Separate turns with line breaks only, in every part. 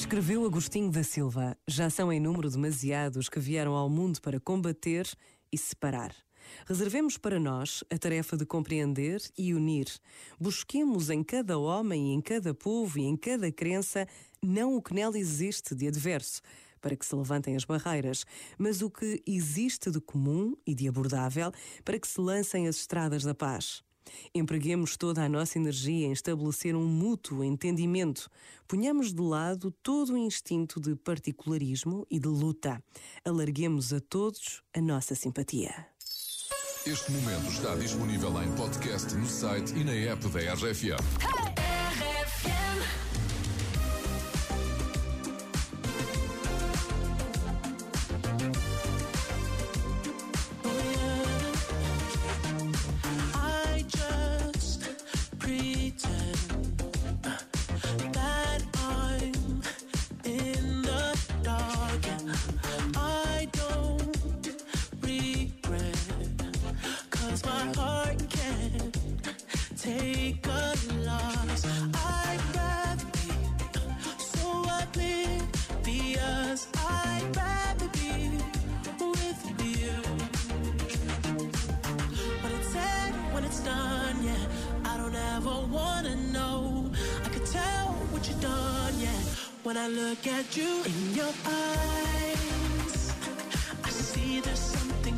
Escreveu Agostinho da Silva: Já são em número demasiados que vieram ao mundo para combater e separar. Reservemos para nós a tarefa de compreender e unir. Busquemos em cada homem, em cada povo e em cada crença não o que nela existe de adverso, para que se levantem as barreiras, mas o que existe de comum e de abordável, para que se lancem as estradas da paz. Empreguemos toda a nossa energia em estabelecer um mútuo entendimento. Ponhamos de lado todo o instinto de particularismo e de luta. Alarguemos a todos a nossa simpatia.
Este momento está disponível em podcast no site e na app da RFM.
Take a loss. Rather be so oblivious. I'd rather be with you. When it's said, when it's done, yeah. I don't ever wanna know. I could tell what you've done, yeah. When I look at you in your eyes, I see there's something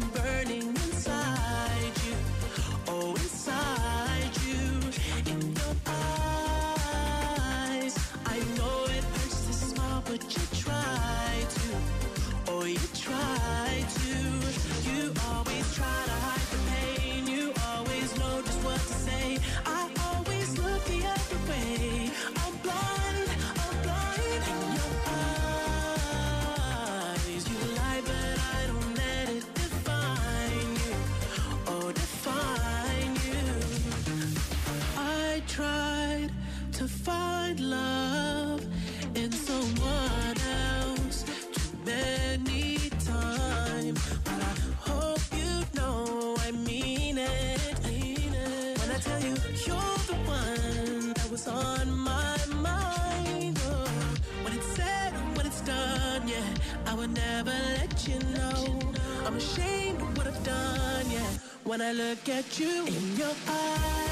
never let you know. I'm ashamed of what I've done, yeah. When I look at you in your eyes,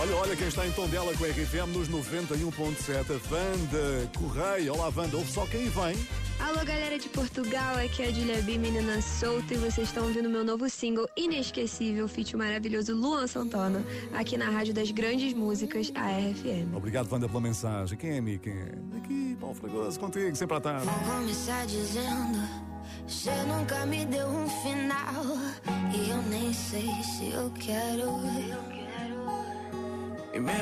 Olha, olha quem está em tom dela com a RFM nos 91.7. Wanda Correia. Olá, Wanda. Ouve só quem vem.
Alô, galera de Portugal, aqui é a Julia B, menina solta, e vocês estão ouvindo meu novo single inesquecível, feat maravilhoso Luan Santana, aqui na Rádio das Grandes Músicas, a RFM.
Obrigado, Wanda, pela mensagem. Quem é a? Quem é? Aqui, Paulo Fragoso, contigo, sempre à tarde.
Vou começar dizendo: Você nunca me deu um final. E eu nem sei se eu quero. Amen.